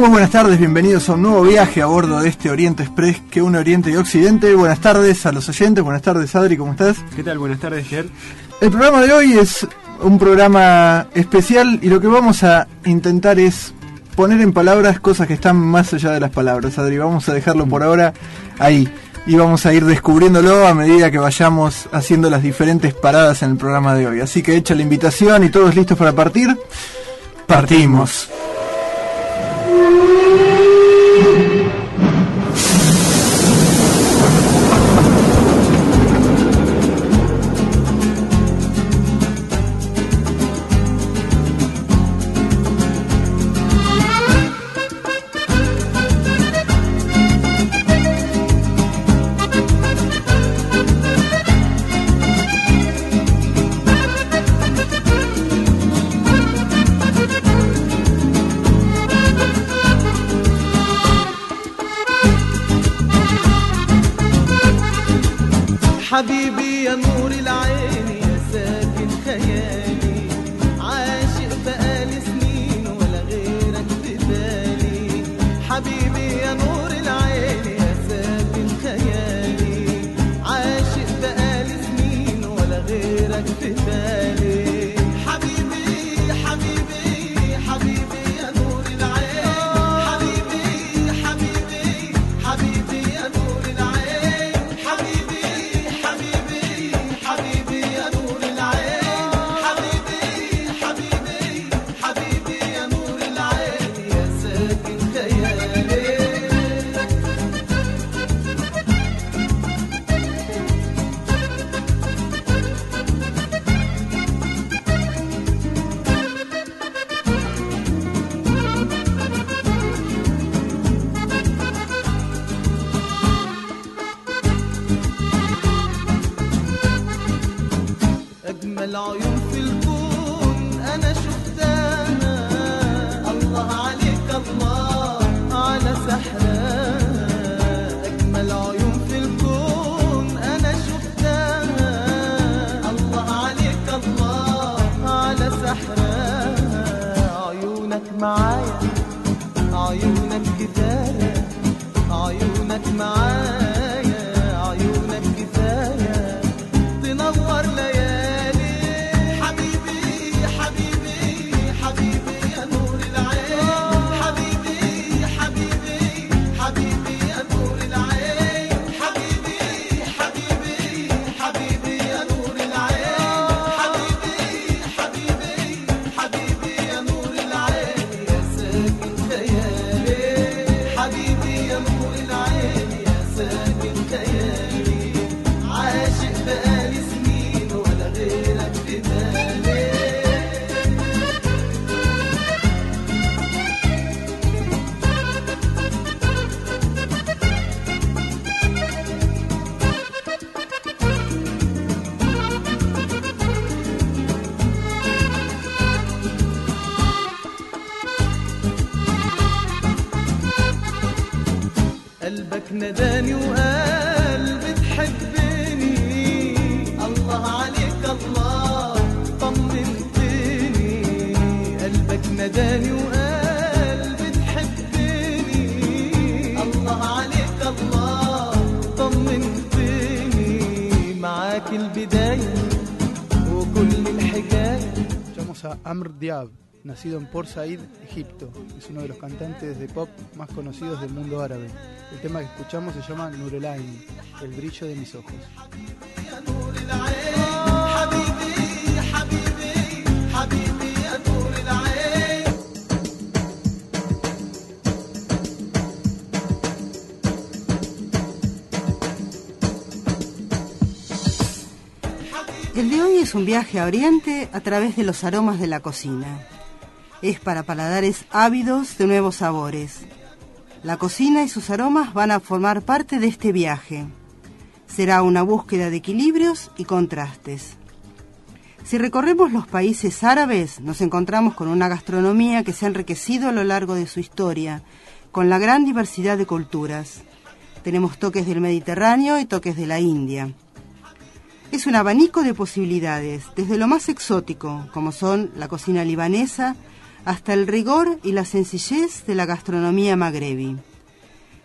Muy buenas tardes, bienvenidos a un nuevo viaje a bordo de este Oriente Express que une Oriente y Occidente. Buenas tardes a los oyentes, buenas tardes Adri, ¿cómo estás? ¿Qué tal? Buenas tardes, Ger. El programa de hoy es un programa especial y lo que vamos a intentar es poner en palabras cosas que están más allá de las palabras, Adri. Vamos a dejarlo por ahora ahí y vamos a ir descubriéndolo a medida que vayamos haciendo las diferentes paradas en el programa de hoy. Así que hecha la invitación y todos listos para partir, partimos. ناداني وقال بتحبني. الله عليك الله طمنتني. قلبك ناداني وقال بتحبني. الله عليك الله طمنتني. معاك البداية وكل الحكاية. أمر دياب. nacido en Port Said, Egipto. Es uno de los cantantes de pop más conocidos del mundo árabe. El tema que escuchamos se llama Nurelain, el brillo de mis ojos. El de hoy es un viaje a Oriente a través de los aromas de la cocina. Es para paladares ávidos de nuevos sabores. La cocina y sus aromas van a formar parte de este viaje. Será una búsqueda de equilibrios y contrastes. Si recorremos los países árabes, nos encontramos con una gastronomía que se ha enriquecido a lo largo de su historia, con la gran diversidad de culturas. Tenemos toques del Mediterráneo y toques de la India. Es un abanico de posibilidades, desde lo más exótico, como son la cocina libanesa, hasta el rigor y la sencillez de la gastronomía magrebí.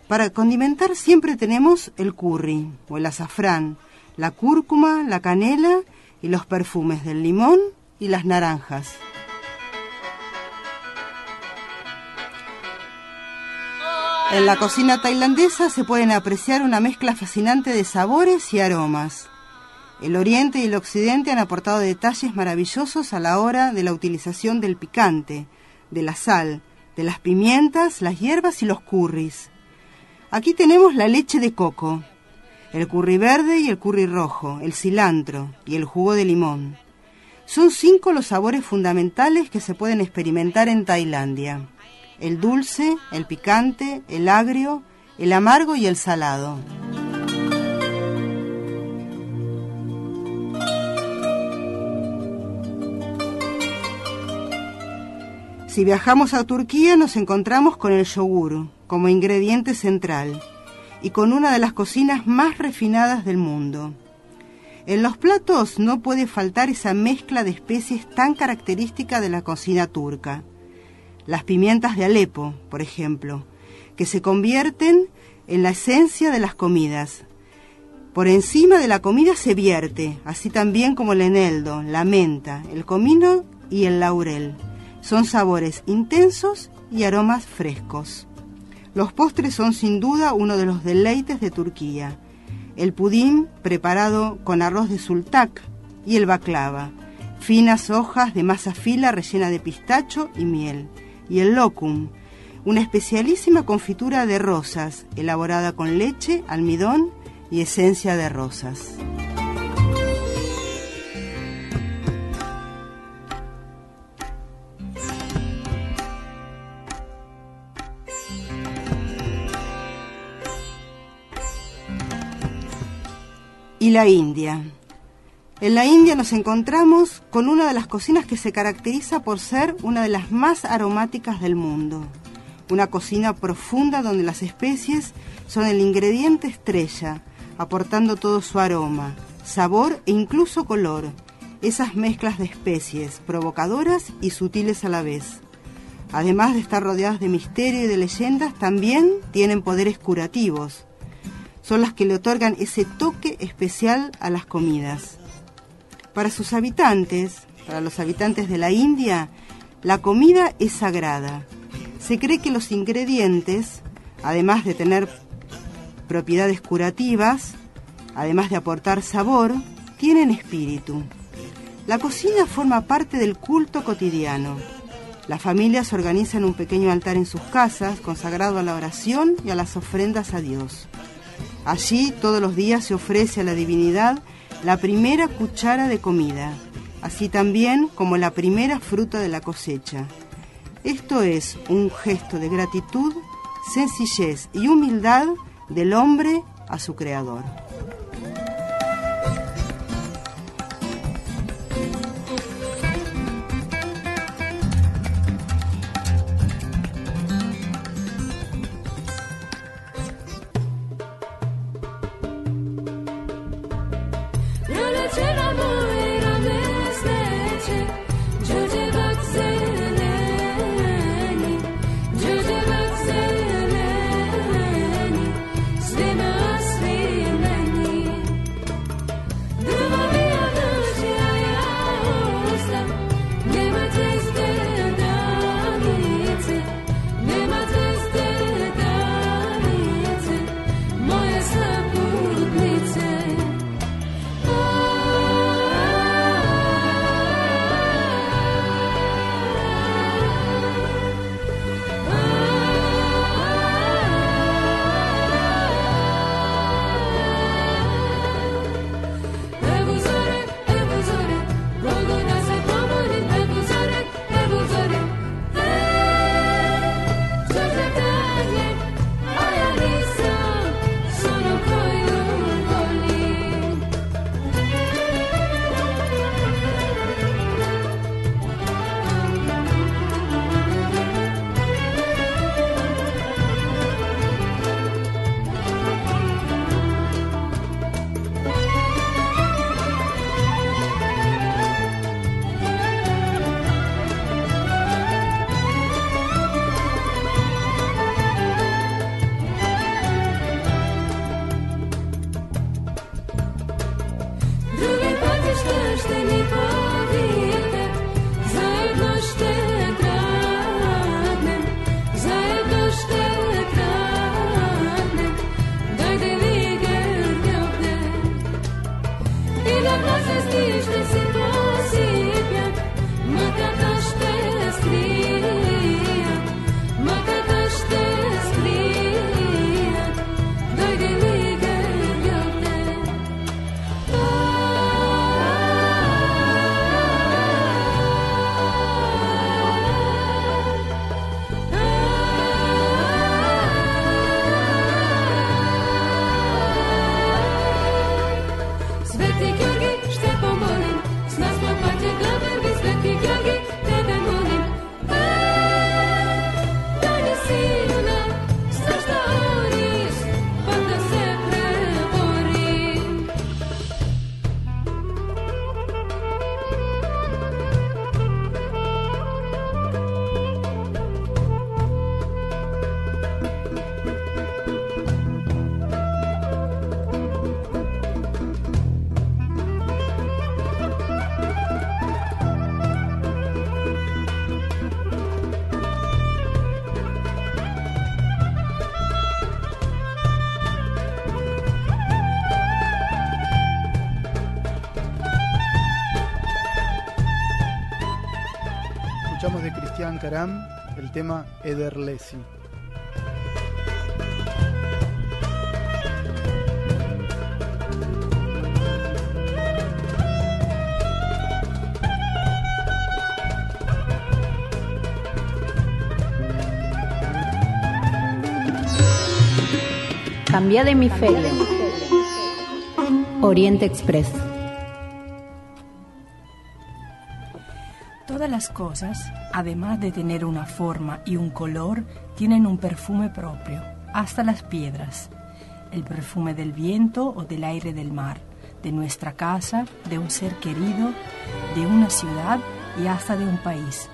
Para condimentar siempre tenemos el curry o el azafrán, la cúrcuma, la canela y los perfumes del limón y las naranjas. En la cocina tailandesa se pueden apreciar una mezcla fascinante de sabores y aromas. El oriente y el occidente han aportado detalles maravillosos a la hora de la utilización del picante, de la sal, de las pimientas, las hierbas y los curris. Aquí tenemos la leche de coco, el curry verde y el curry rojo, el cilantro y el jugo de limón. Son cinco los sabores fundamentales que se pueden experimentar en Tailandia. El dulce, el picante, el agrio, el amargo y el salado. Si viajamos a Turquía nos encontramos con el yogur como ingrediente central y con una de las cocinas más refinadas del mundo. En los platos no puede faltar esa mezcla de especies tan característica de la cocina turca. Las pimientas de Alepo, por ejemplo, que se convierten en la esencia de las comidas. Por encima de la comida se vierte, así también como el eneldo, la menta, el comino y el laurel. Son sabores intensos y aromas frescos. Los postres son sin duda uno de los deleites de Turquía. El pudín preparado con arroz de sultak y el baklava, finas hojas de masa fila rellena de pistacho y miel. Y el locum, una especialísima confitura de rosas elaborada con leche, almidón y esencia de rosas. Y la India. En la India nos encontramos con una de las cocinas que se caracteriza por ser una de las más aromáticas del mundo. Una cocina profunda donde las especies son el ingrediente estrella, aportando todo su aroma, sabor e incluso color. Esas mezclas de especies, provocadoras y sutiles a la vez. Además de estar rodeadas de misterio y de leyendas, también tienen poderes curativos, son las que le otorgan ese toque especial a las comidas. Para sus habitantes, para los habitantes de la India, la comida es sagrada. Se cree que los ingredientes, además de tener propiedades curativas, además de aportar sabor, tienen espíritu. La cocina forma parte del culto cotidiano. Las familias organizan un pequeño altar en sus casas consagrado a la oración y a las ofrendas a Dios. Allí todos los días se ofrece a la divinidad la primera cuchara de comida, así también como la primera fruta de la cosecha. Esto es un gesto de gratitud, sencillez y humildad del hombre a su creador. El tema Ederlesi. Cambia de hemisferio. Oriente Express. Todas las cosas, además de tener una forma y un color, tienen un perfume propio, hasta las piedras. El perfume del viento o del aire del mar, de nuestra casa, de un ser querido, de una ciudad y hasta de un país,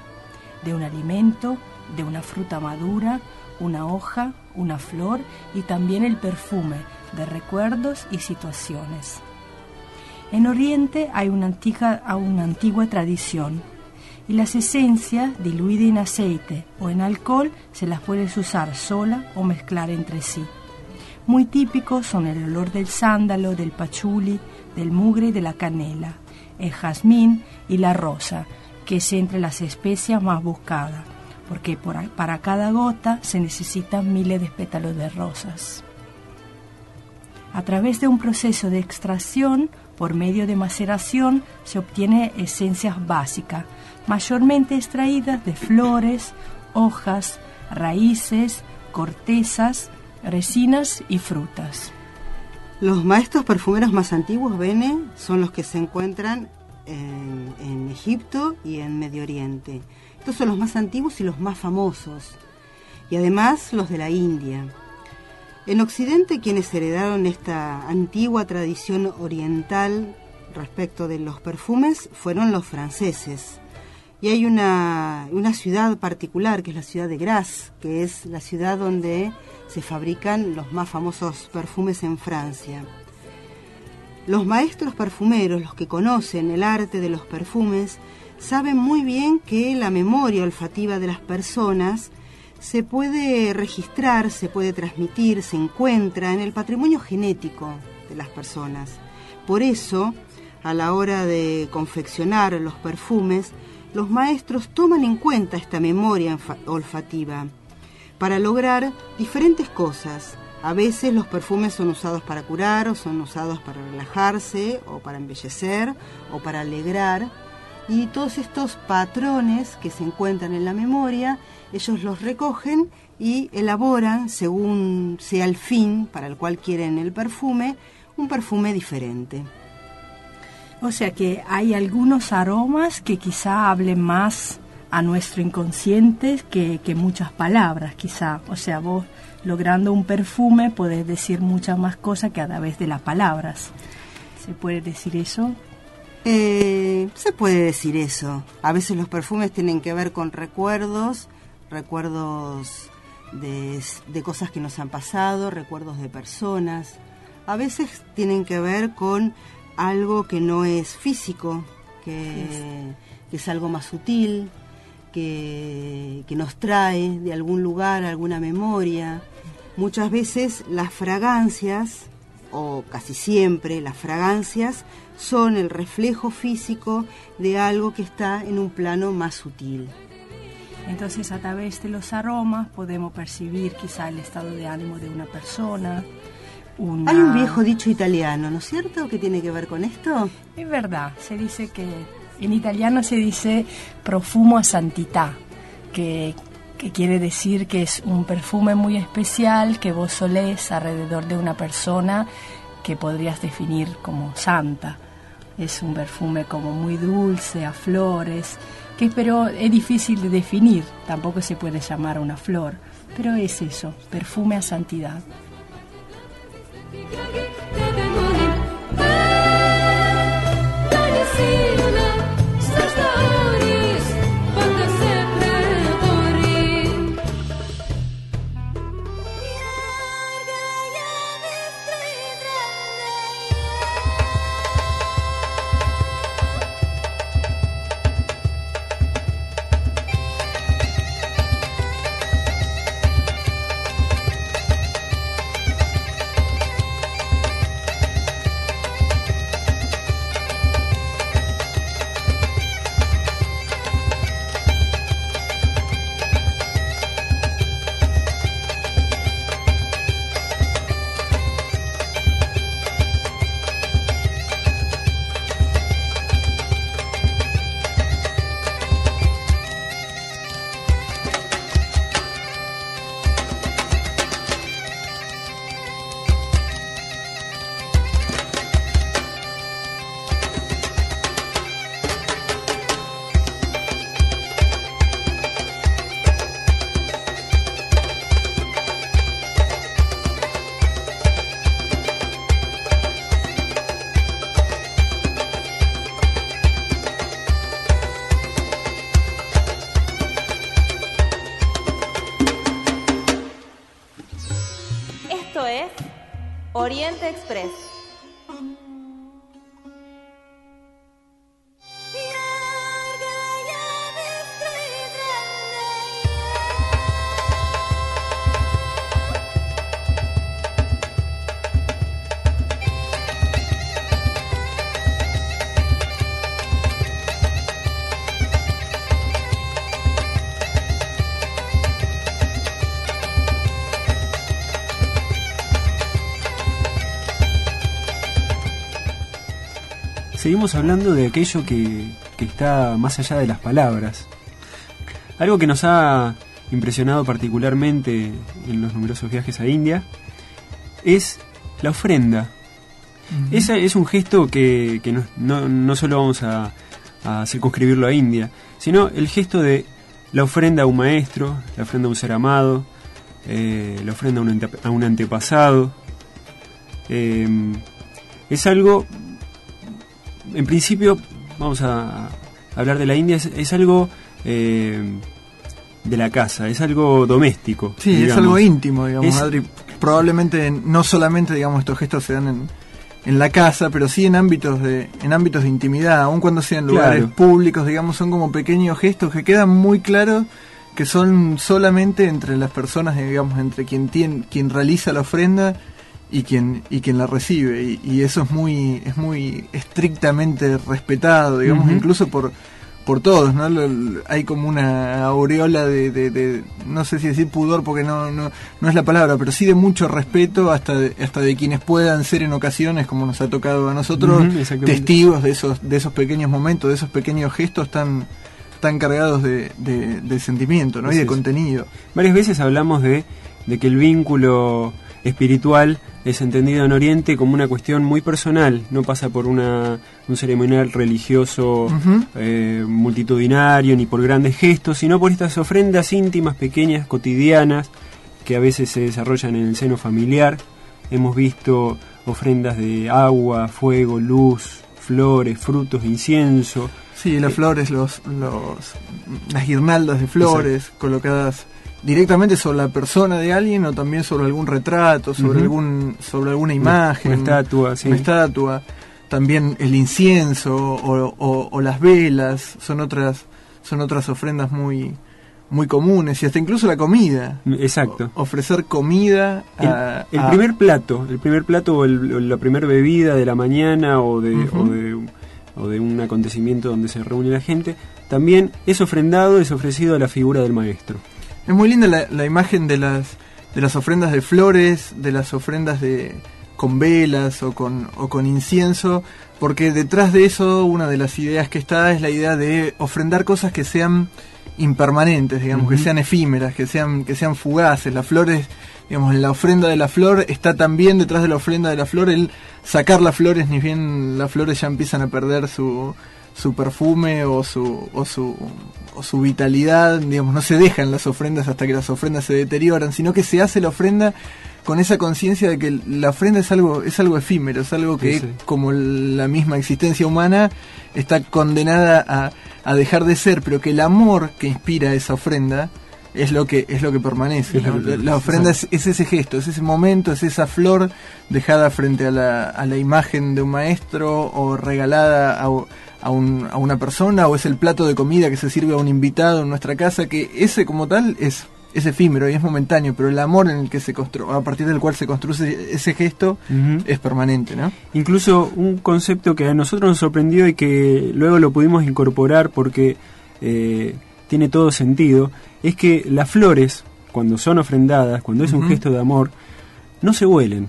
de un alimento, de una fruta madura, una hoja, una flor y también el perfume de recuerdos y situaciones. En Oriente hay una antigua, una antigua tradición y las esencias diluidas en aceite o en alcohol se las puedes usar sola o mezclar entre sí. Muy típicos son el olor del sándalo, del pachuli, del mugre y de la canela, el jazmín y la rosa, que es entre las especias más buscadas porque por- para cada gota se necesitan miles de pétalos de rosas. A través de un proceso de extracción, por medio de maceración, se obtiene esencias básicas, mayormente extraídas de flores, hojas, raíces, cortezas, resinas y frutas. Los maestros perfumeros más antiguos, Bene, son los que se encuentran en, en Egipto y en Medio Oriente. Estos son los más antiguos y los más famosos. Y además los de la India. En Occidente quienes heredaron esta antigua tradición oriental respecto de los perfumes fueron los franceses. Y hay una, una ciudad particular, que es la ciudad de Grasse, que es la ciudad donde se fabrican los más famosos perfumes en Francia. Los maestros perfumeros, los que conocen el arte de los perfumes, saben muy bien que la memoria olfativa de las personas se puede registrar, se puede transmitir, se encuentra en el patrimonio genético de las personas. Por eso, a la hora de confeccionar los perfumes, los maestros toman en cuenta esta memoria olfativa para lograr diferentes cosas. A veces los perfumes son usados para curar, o son usados para relajarse, o para embellecer, o para alegrar. Y todos estos patrones que se encuentran en la memoria, ellos los recogen y elaboran, según sea el fin para el cual quieren el perfume, un perfume diferente. O sea que hay algunos aromas que quizá hablen más a nuestro inconsciente que, que muchas palabras, quizá. O sea, vos logrando un perfume podés decir muchas más cosas que a través de las palabras. ¿Se puede decir eso? Eh, se puede decir eso. A veces los perfumes tienen que ver con recuerdos, recuerdos de, de cosas que nos han pasado, recuerdos de personas. A veces tienen que ver con algo que no es físico, que, que es algo más sutil, que, que nos trae de algún lugar, alguna memoria. Muchas veces las fragancias, o casi siempre las fragancias, son el reflejo físico de algo que está en un plano más sutil. Entonces a través de los aromas podemos percibir quizá el estado de ánimo de una persona. Una... Hay un viejo dicho italiano, ¿no es cierto?, que tiene que ver con esto. Es verdad, se dice que en italiano se dice profumo a santità, que, que quiere decir que es un perfume muy especial que vos solés alrededor de una persona que podrías definir como santa. Es un perfume como muy dulce, a flores, que pero es difícil de definir, tampoco se puede llamar una flor, pero es eso, perfume a santidad. Express. Seguimos hablando de aquello que, que está más allá de las palabras. Algo que nos ha impresionado particularmente en los numerosos viajes a India es la ofrenda. Ese es un gesto que, que no, no, no solo vamos a, a circunscribirlo a India, sino el gesto de la ofrenda a un maestro, la ofrenda a un ser amado, eh, la ofrenda a un, ante- a un antepasado. Eh, es algo, en principio, vamos a hablar de la India, es, es algo eh, de la casa, es algo doméstico. Sí, es algo íntimo, digamos, Es- Adri. Probablemente no solamente, digamos, estos gestos se dan en, en la casa, pero sí en ámbitos de en ámbitos de intimidad, aun cuando sean lugares Claro. públicos, digamos, son como pequeños gestos que quedan muy claros que son solamente entre las personas, digamos, entre quien tiene, quien realiza la ofrenda y quien y quien la recibe y, y eso es muy es muy estrictamente respetado, digamos, incluso por por todos, ¿no? Hay como una aureola de, de- de- no sé si decir pudor porque no, no, no es la palabra, pero sí de mucho respeto hasta de, hasta de quienes puedan ser en ocasiones, como nos ha tocado a nosotros, testigos de esos, de esos pequeños momentos, de esos pequeños gestos tan, tan cargados de, de- de sentimiento ¿no? y de contenido. Varias veces hablamos de, de que el vínculo espiritual es entendido en Oriente como una cuestión muy personal, no pasa por una, un ceremonial religioso eh, multitudinario ni por grandes gestos, sino por estas ofrendas íntimas, pequeñas, cotidianas, que a veces se desarrollan en el seno familiar. Hemos visto ofrendas de agua, fuego, luz, flores, frutos, incienso. Sí, las flores, los, los, las guirnaldas de flores colocadas directamente sobre la persona de alguien o también sobre algún retrato, sobre algún sobre alguna imagen, una estatua, sí. una estatua. También el incienso o, o- o las velas son otras son otras ofrendas muy muy comunes y hasta incluso la comida. Exacto. O- ofrecer comida El, a, el a- primer plato, el primer plato o, el- o la primera bebida de la mañana o de, o, de, o de un acontecimiento donde se reúne la gente, también es ofrendado, es ofrecido a la figura del maestro. Es muy linda la, la imagen de las de las ofrendas de flores, de las ofrendas de con velas o con o con incienso, porque detrás de eso una de las ideas que está es la idea de ofrendar cosas que sean impermanentes, digamos, que sean efímeras, que sean que sean fugaces. Las flores, digamos, la ofrenda de la flor está también detrás de la ofrenda de la flor el sacar las flores, ni bien las flores ya empiezan a perder su su perfume o su, o su o su vitalidad, digamos, no se dejan las ofrendas hasta que las ofrendas se deterioran, sino que se hace la ofrenda con esa conciencia de que la ofrenda es algo es algo efímero, es algo que Sí, sí. como la misma existencia humana está condenada a, a dejar de ser, pero que el amor que inspira esa ofrenda es lo que es lo que permanece. La, ofrenda es, es ese gesto, es ese momento, es esa flor dejada frente a la, a la imagen de un maestro o regalada a, a, un- a una persona o es el plato de comida que se sirve a un invitado en nuestra casa, que ese como tal es, es efímero y es momentáneo, pero el amor en el que se construye, a partir del cual se construye ese gesto es permanente, ¿no? Incluso un concepto que a nosotros nos sorprendió y que luego lo pudimos incorporar porque eh, tiene todo sentido, es que las flores, cuando son ofrendadas, cuando es un gesto de amor, no se huelen.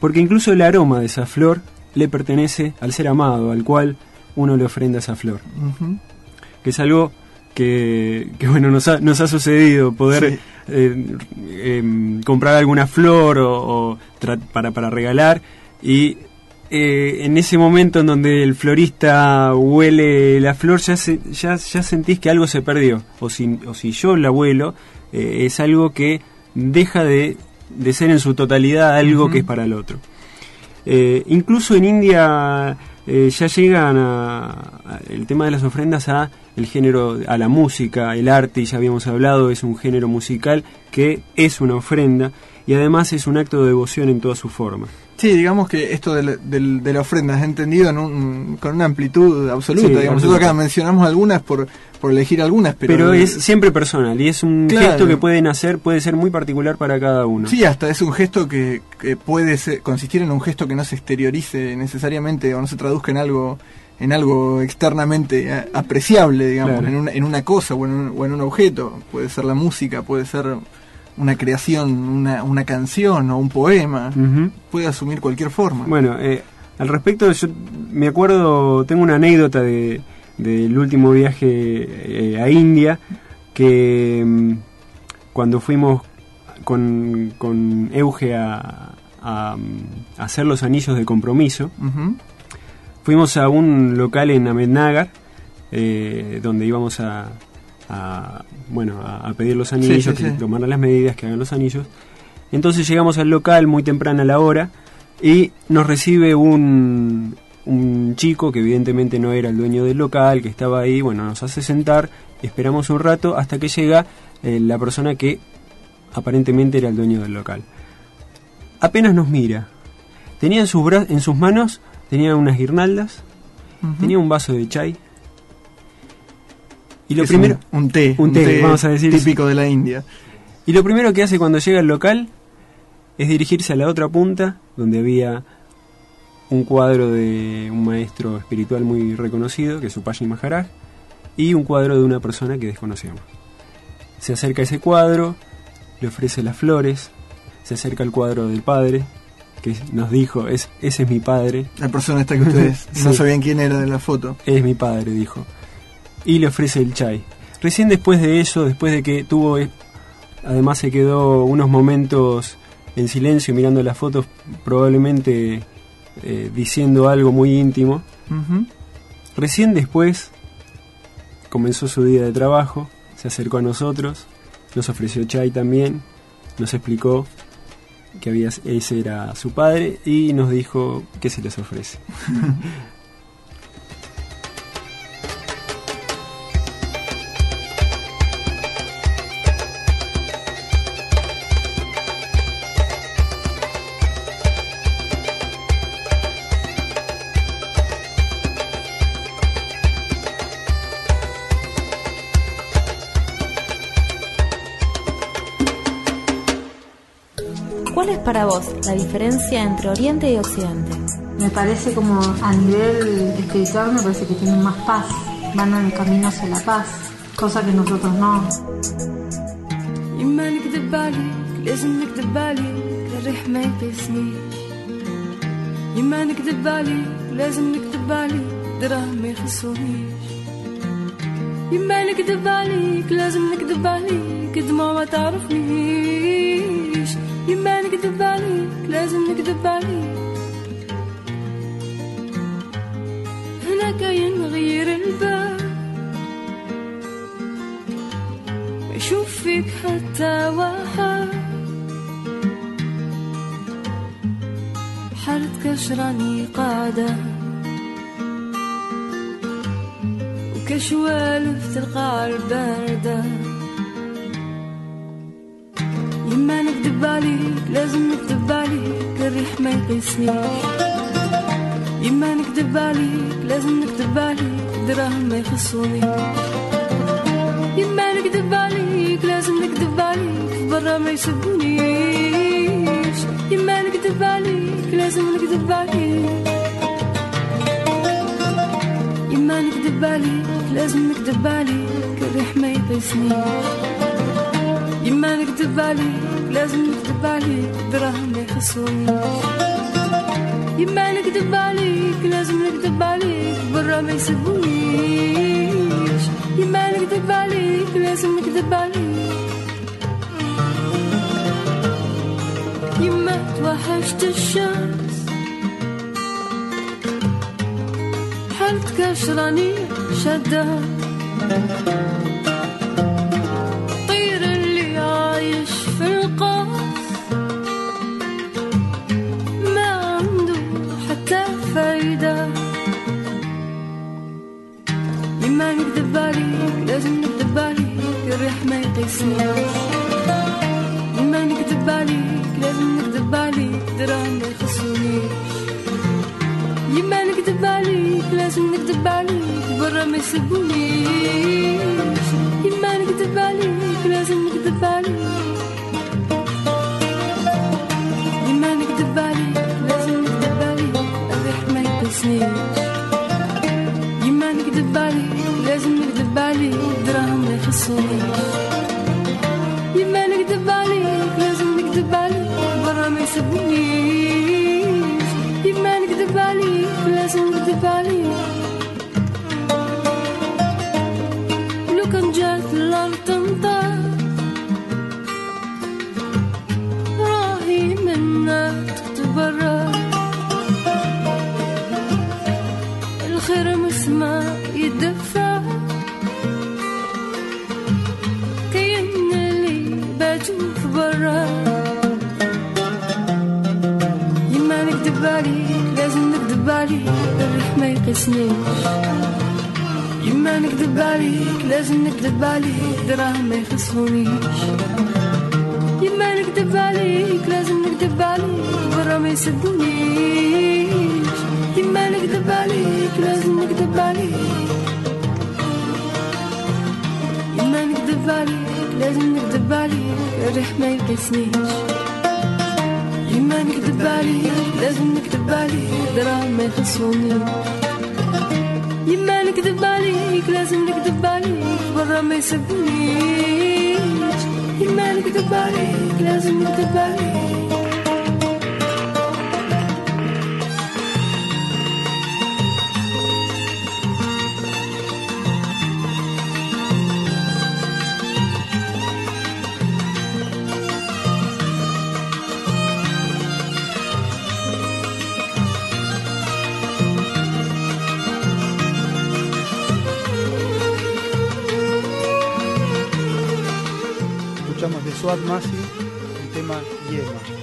Porque incluso el aroma de esa flor le pertenece al ser amado, al cual uno le ofrenda esa flor. Que es algo que, que, bueno, nos ha, nos ha sucedido, poder Sí. eh, em, comprar alguna flor o, o para, para regalar y eh, en ese momento en donde el florista huele la flor ya, se- ya, ya sentís que algo se perdió o si, o si yo la huelo eh, es algo que deja de, de ser en su totalidad algo que es para el otro Eh, incluso en India ya llegan a, a- el tema de las ofrendas a el género, a la música, el arte, y ya habíamos hablado, es un género musical que es una ofrenda. y además es un acto de devoción en toda su forma. Sí, digamos que esto de la, del- de la ofrenda es entendido en un- con una amplitud absoluta. Sí, digamos. Nosotros acá mencionamos algunas por, por elegir algunas, pero, Pero, es siempre personal y es un Claro. gesto que pueden hacer, puede ser muy particular para cada uno. Sí, hasta es un gesto que, que puede ser- consistir en un gesto que no se exteriorice necesariamente o no se traduzca en algo en algo externamente a- apreciable, digamos, Claro. en, una, en una cosa o en, un, o en un objeto. Puede ser la música, puede ser una creación, una, una canción o un poema. Puede asumir cualquier forma. Bueno, eh, al respecto, yo me acuerdo, tengo una anécdota de del último viaje eh, a India, que mm, cuando fuimos con, con Euge a, a, mm, a hacer los anillos de compromiso, fuimos a un local en Ahmednagar, eh, donde íbamos a, a, bueno, a, a pedir los anillos, sí, que sí. tomar las medidas, que hagan los anillos. Entonces llegamos al local muy temprano a la hora y nos recibe un, un chico que evidentemente no era el dueño del local, que estaba ahí, bueno, nos hace sentar, esperamos un rato hasta que llega eh, la persona que aparentemente era el dueño del local. Apenas nos mira. Tenía en sus, bra- en sus manos, tenía unas guirnaldas, tenía un vaso de chai. Y lo Es primero, un, un té, un té, vamos a decir. típico de la India. y lo primero que hace cuando llega al local es dirigirse a la otra punta, donde había un cuadro de un maestro espiritual muy reconocido, que es Upashi Maharaj, y un cuadro de una persona que desconocemos. Se acerca a ese cuadro, le ofrece las flores, se acerca al cuadro del padre, que nos dijo, es, ese es mi padre, La persona esta que ustedes no sabían quién era de la foto. es mi padre, dijo. Y le ofrece el chai. Recién después de eso, después de que tuvo, eh, además se quedó unos momentos en silencio mirando las fotos, probablemente eh, diciendo algo muy íntimo. Recién después comenzó su día de trabajo, se acercó a nosotros, nos ofreció chai también, nos explicó que había, ese era su padre y nos dijo que se les ofrece. para vos la diferencia entre Oriente y Occidente? Me parece como a nivel espiritual, me parece que tienen más paz, van en camino hacia la paz, cosa que nosotros no. يما نكذب عليك لازم نكذب عليك الريح ما يقيسنيش يما نكذب عليك لازم نكذب عليك دراهم ما يخصونيش يما نكذب عليك لازم نكذب عليك دموع ما تعرفنيش يما نكذب عليك لازم نكذب عليك هنا كاين غير الباب يشوف فيك حتى واحد حالة كشراني قاعدة. وكشوالف تلقى الباردة عليك لازم نكذب عليك الريح ما يقيسنيش يما نكذب عليك لازم نكذب عليك دراهم ما يخصونيش يما نكذب عليك لازم نكذب عليك برا ما يسبونيش يما نكذب عليك لازم نكذب عليك يما نكذب عليك لازم نكذب عليك الريح ما يقيسنيش يما نكذب عليك لازم نكذب عليك دراهم ما يما نكذب عليك لازم نكذب عليك برا ما يسبونيش يما نكذب عليك لازم نكذب عليك يما توحشت الشمس. حالتك عشراني شدة ما يقيسنيش. يما نكذب عليك لازم نكذب عليك دراهم ما يخصونيش. يما نكذب عليك لازم نكذب عليك برا ما يسبونيش يما نكذب عليك لازم نكذب عليك. يما نكذب عليك لازم نكذب عليك الريح ما يقسنيش يما نكذب عليك لازم نكذب عليك دراهم ما يخصونيش يما نكذب عليك لازم نكذب عليك برا ما يسبونيش يما نكذب عليك لازم نكذب عليك ولو كان يخصونيش يما نكذب عليك لازم نكذب عليك برا ما يسبونيش. يما نكذب عليك لازم نكذب عليك. يما نكذب عليك لازم نكذب عليك الريح ما يقسنيش يما نكذب عليك لازم نكذب عليك دراهم ما يخصونيش. يما نكذب عليك لازم نكذب عليك برا ما يسبونيش. with the body, glancing with the body. Swat Masi el tema Yema.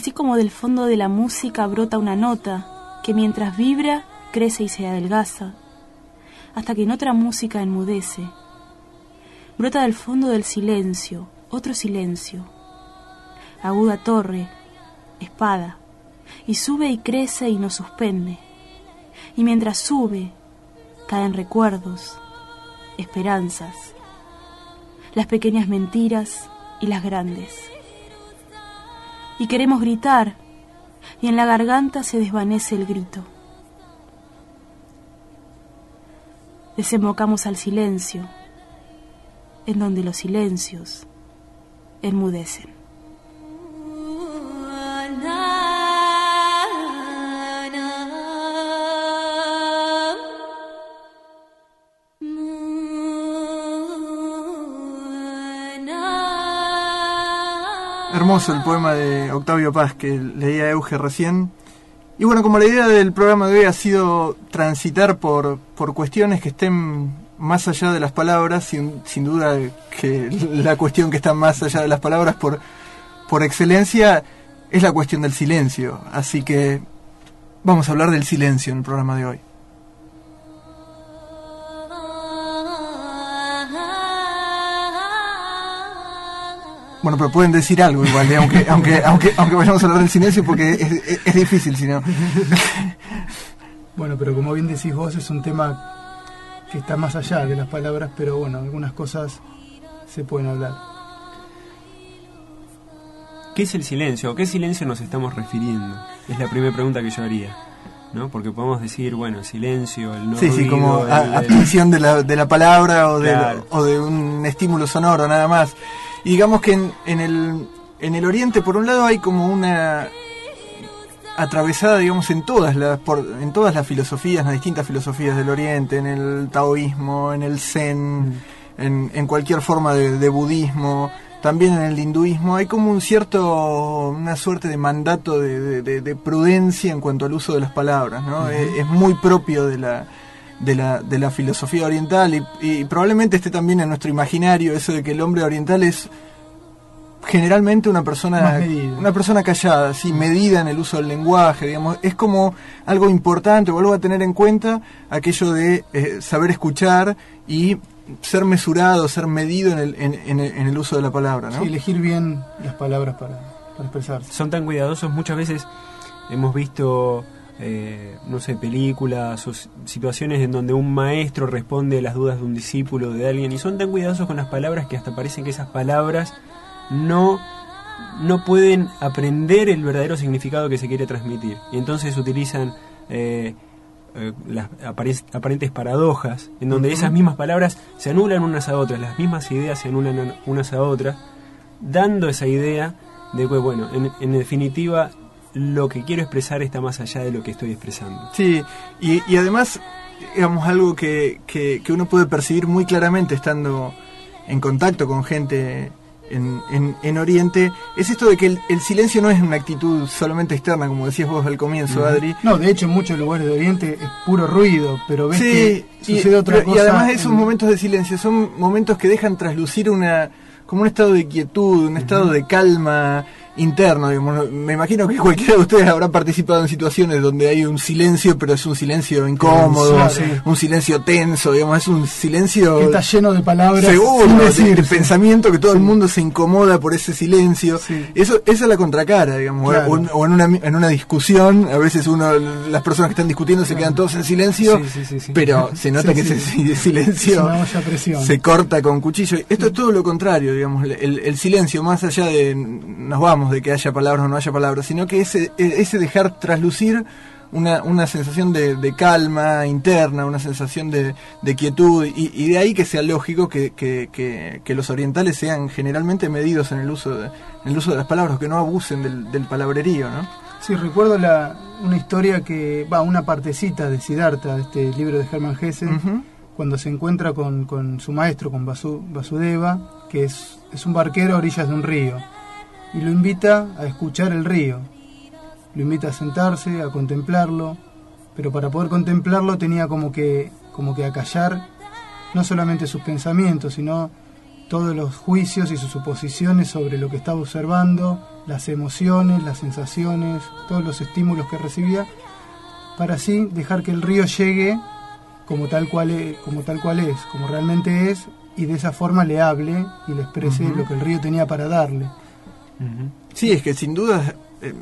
Así como del fondo de la música brota una nota que mientras vibra crece y se adelgaza, hasta que en otra música enmudece. Brota del fondo del silencio otro silencio, aguda torre, espada, y sube y crece y nos suspende. Y mientras sube, caen recuerdos, esperanzas, las pequeñas mentiras y las grandes. Y queremos gritar, y en la garganta se desvanece el grito. Desembocamos al silencio, en donde los silencios enmudecen. El poema de Octavio Paz que leía Euge recién. Y bueno, como la idea del programa de hoy ha sido transitar por, por cuestiones que estén más allá de las palabras, sin, sin duda que la cuestión que está más allá de las palabras por, por excelencia es la cuestión del silencio. Así que vamos a hablar del silencio en el programa de hoy. Bueno, pero pueden decir algo igual, ¿eh? aunque, aunque, aunque, aunque vayamos a hablar del silencio porque es, es- es difícil si no. Bueno, pero como bien decís vos, es un tema que está más allá de las palabras, pero bueno, algunas cosas se pueden hablar. ¿Qué es el silencio? ¿A qué silencio nos estamos refiriendo? Es la primera pregunta que yo haría. ¿no? Porque podemos decir, bueno, el silencio, el no Sí, sí, como el- a- el- abstención de la, de la palabra o de, o de un estímulo sonoro, nada más. Y digamos que en, en el, en el Oriente, por un lado, hay como una atravesada, digamos, en todas las por, en todas las filosofías, en las distintas filosofías del Oriente, en el taoísmo, en el zen, en, en cualquier forma de, de budismo, también en el hinduismo, hay como un cierto, una suerte de mandato de, de- de- de prudencia en cuanto al uso de las palabras, ¿no? Es muy propio de la de la, de la filosofía oriental y, y probablemente esté también en nuestro imaginario eso de que el hombre oriental es generalmente una persona una persona callada, sí, medida en el uso del lenguaje, digamos, es como algo importante, vuelvo a tener en cuenta aquello de eh, saber escuchar y ser mesurado, ser medido en el, en, en el- en el uso de la palabra, ¿no? Sí, elegir bien las palabras para, para expresarse. son tan cuidadosos, muchas veces hemos visto, eh, no sé, películas o situaciones en donde un maestro responde a las dudas de un discípulo, de alguien, y son tan cuidadosos con las palabras que hasta parecen que esas palabras no, no pueden aprender el verdadero significado que se quiere transmitir. Y entonces utilizan... eh, eh, las apare- aparentes paradojas, en donde esas mismas palabras se anulan unas a otras, las mismas ideas se anulan unas a otras, dando esa idea de que, bueno, en, en definitiva, lo que quiero expresar está más allá de lo que estoy expresando. Sí, y, y además, digamos, algo que, que, que uno puede percibir muy claramente estando en contacto con gente en, en, en Oriente, es esto de que el, el silencio no es una actitud solamente externa, como decías vos al comienzo. Adri. No, de hecho en muchos lugares de Oriente es puro ruido, pero ves Sí, que y, sucede otra pero- y además esos en- momentos de silencio son momentos que dejan traslucir una como un estado de quietud, un estado de calma interno. digamos. Me imagino que cualquiera de ustedes habrá participado en situaciones donde hay un silencio, pero es un silencio incómodo, sí. un silencio tenso, digamos, es un silencio que está lleno de palabras. seguro, de, pensamiento que todo el mundo se incomoda por ese silencio. Eso, esa es la contracara, digamos, o- Claro. o, en- o en una en una discusión, a veces uno las personas que están discutiendo se quedan todos en silencio, pero se nota que ese si- silencio se corta con cuchillo. Esto es todo lo contrario, digamos, el, el silencio, más allá de nos vamos, de que haya palabras o no haya palabras, sino que ese, ese dejar traslucir una, una sensación de, de calma interna, una sensación de, de quietud, y, y de ahí que sea lógico que, que, que- que los orientales sean generalmente medidos en el uso de, en el uso de las palabras, que no abusen del, del palabrerío, ¿no? Sí, recuerdo la, una historia que, va, una partecita de Siddhartha, de este libro de Hermann Hesse, cuando se encuentra con, con su maestro, con Vasu- Vasudeva, que es, es un barquero a orillas de un río, y lo invita a escuchar el río. Lo invita a sentarse, a contemplarlo, pero para poder contemplarlo tenía como que, como que acallar no solamente sus pensamientos, sino todos los juicios y sus suposiciones sobre lo que estaba observando, las emociones, las sensaciones, todos los estímulos que recibía, para así dejar que el río llegue como tal cual es, como tal cual es, como realmente es, y de esa forma le hable y le exprese lo que el río tenía para darle. Sí, es que sin duda, eh,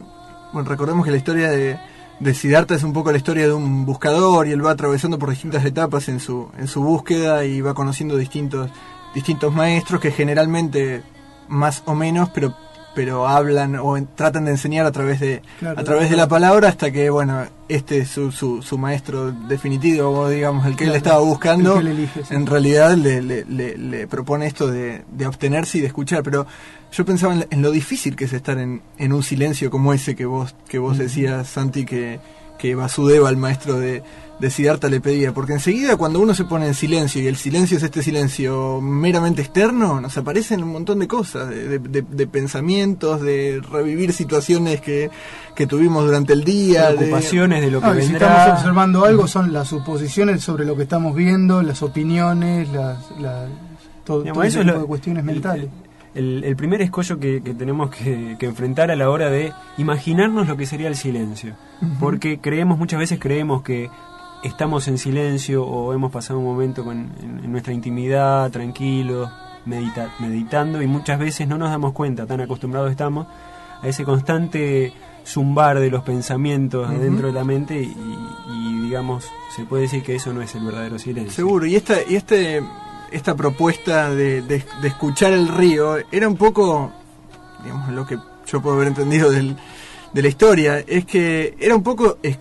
bueno, recordemos que la historia de, de Siddhartha es un poco la historia de un buscador y él va atravesando por distintas etapas en su, en su búsqueda y va conociendo distintos, distintos maestros que generalmente más o menos, pero pero hablan o en- tratan de enseñar a través de Claro. a través de la palabra hasta que bueno este es su, su, su maestro definitivo digamos el que él estaba buscando elige, sí. en realidad le, le, le- le propone esto de, de abstenerse y de escuchar, pero yo pensaba en, la- en lo difícil que es estar en, en un silencio como ese que vos, que vos decías, Santi, que, que Vasudeva, el maestro de, de Siddhartha, le pedía, porque enseguida cuando uno se pone en silencio y el silencio es este silencio meramente externo, nos aparecen un montón de cosas, de, de- de- de pensamientos, de revivir situaciones que, que tuvimos durante el día, de- Preocupaciones de lo que No, y si vendrá. estamos observando algo son las suposiciones sobre lo que estamos viendo, las opiniones, las, la- todo, Digamos, todo eso ese es tipo lo- de cuestiones el- mentales. El, el primer escollo que, que tenemos que, que enfrentar a la hora de imaginarnos lo que sería el silencio. Porque creemos, muchas veces creemos que estamos en silencio o hemos pasado un momento con, en, en nuestra intimidad, tranquilos, medita- meditando y muchas veces no nos damos cuenta, tan acostumbrados estamos a ese constante zumbar de los pensamientos dentro de la mente y, y, digamos, se puede decir que eso no es el verdadero silencio. Seguro, y esta, y este, esta propuesta de, de- de escuchar el río era un poco, digamos, lo que yo puedo haber entendido del- de la historia, es que era un poco es-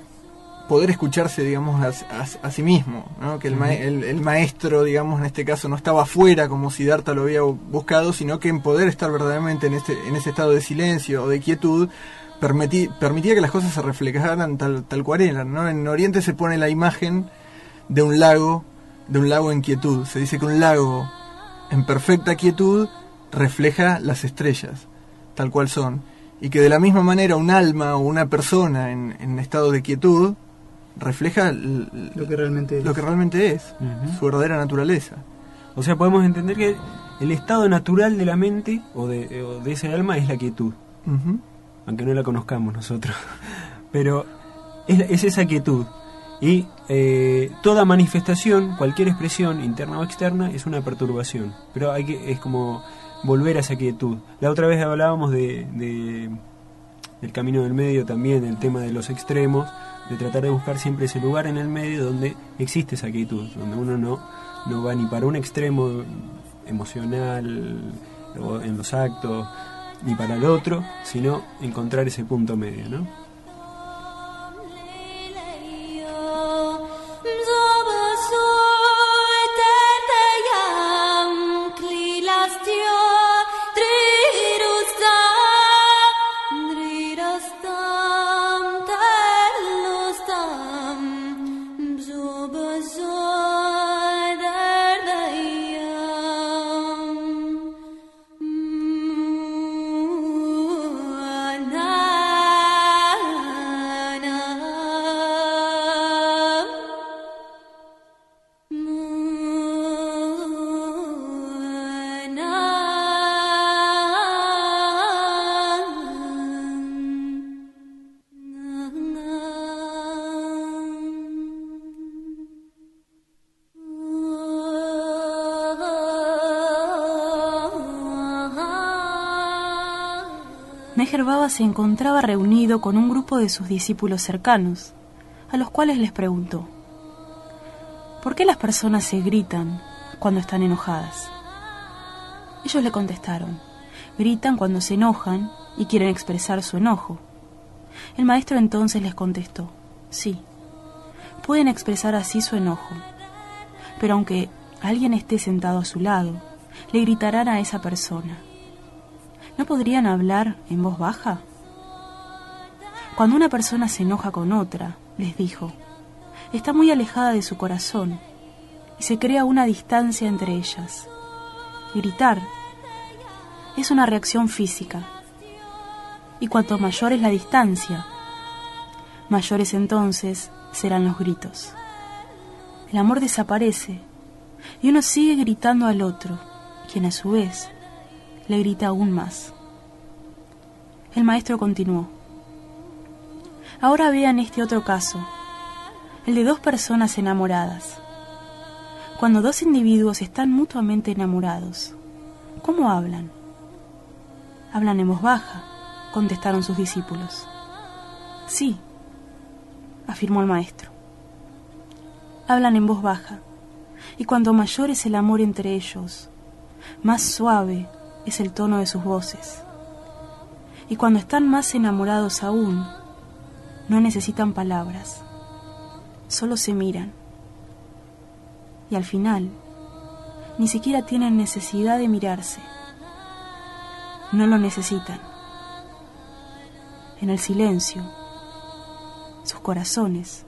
poder escucharse, digamos, a, a- a sí mismo, ¿no? Que el, ma- el- el maestro, digamos, en este caso no estaba afuera como Siddhartha lo había bu- buscado, sino que en poder estar verdaderamente en, este, en ese estado de silencio o de quietud, permití- permitía que las cosas se reflejaran tal, tal cual eran, ¿no? En Oriente se pone la imagen de un lago, de un lago en quietud. Se dice que un lago en perfecta quietud refleja las estrellas, tal cual son. Y que de la misma manera un alma o una persona en, en estado de quietud refleja Lo que realmente es. lo que realmente es, su verdadera naturaleza. O sea, podemos entender que el estado natural de la mente o de, o de ese alma es la quietud, aunque no la conozcamos nosotros. Pero es, es esa quietud. Y eh, toda manifestación, cualquier expresión, interna o externa, es una perturbación. Pero hay que, es como volver a esa quietud. La otra vez hablábamos de, de- del camino del medio también, del tema de los extremos, de tratar de buscar siempre ese lugar en el medio donde existe esa quietud, donde uno no, no va ni para un extremo emocional o en los actos, ni para el otro, sino encontrar ese punto medio, ¿no? Meher se encontraba reunido con un grupo de sus discípulos cercanos, a los cuales les preguntó, ¿por qué las personas se gritan cuando están enojadas? Ellos le contestaron, gritan cuando se enojan y quieren expresar su enojo. El maestro entonces les contestó, sí, pueden expresar así su enojo, pero aunque alguien esté sentado a su lado, le gritarán a esa persona. ¿No podrían hablar en voz baja? Cuando una persona se enoja con otra, les dijo, está muy alejada de su corazón y se crea una distancia entre ellas. Gritar es una reacción física y cuanto mayor es la distancia, mayores entonces serán los gritos. El amor desaparece y uno sigue gritando al otro, quien a su vez le grita aún más. El maestro continuó. Ahora vean este otro caso, el de dos personas enamoradas. Cuando dos individuos están mutuamente enamorados, ¿cómo hablan? Hablan en voz baja, contestaron sus discípulos. Sí, afirmó el maestro. Hablan en voz baja, y cuanto mayor es el amor entre ellos, más suave es el tono de sus voces. Y cuando están más enamorados aún, no necesitan palabras, solo se miran. Y al final, ni siquiera tienen necesidad de mirarse. No lo necesitan. En el silencio, sus corazones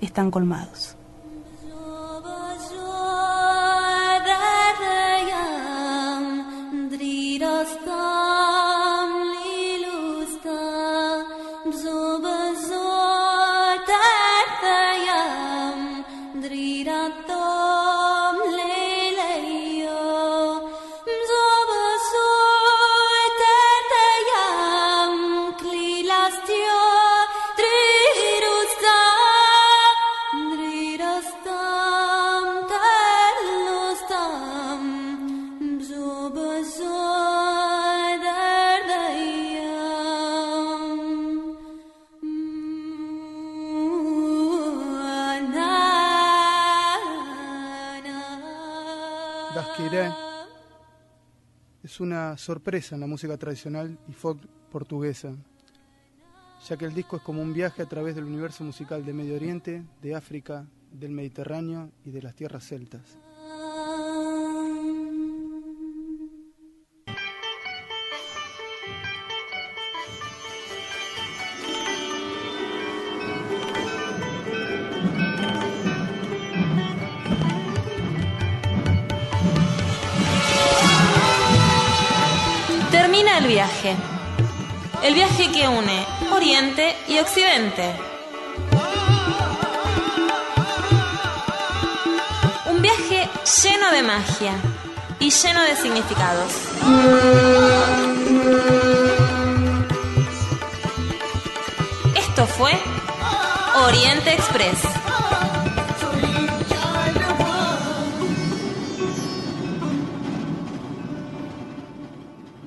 están colmados. Es una sorpresa en la música tradicional y folk portuguesa. ya que el disco es como un viaje a través del universo musical de Medio Oriente, de África, del Mediterráneo y de las tierras celtas. El viaje que une Oriente y Occidente. Un viaje lleno de magia y lleno de significados. Esto fue Oriente Express.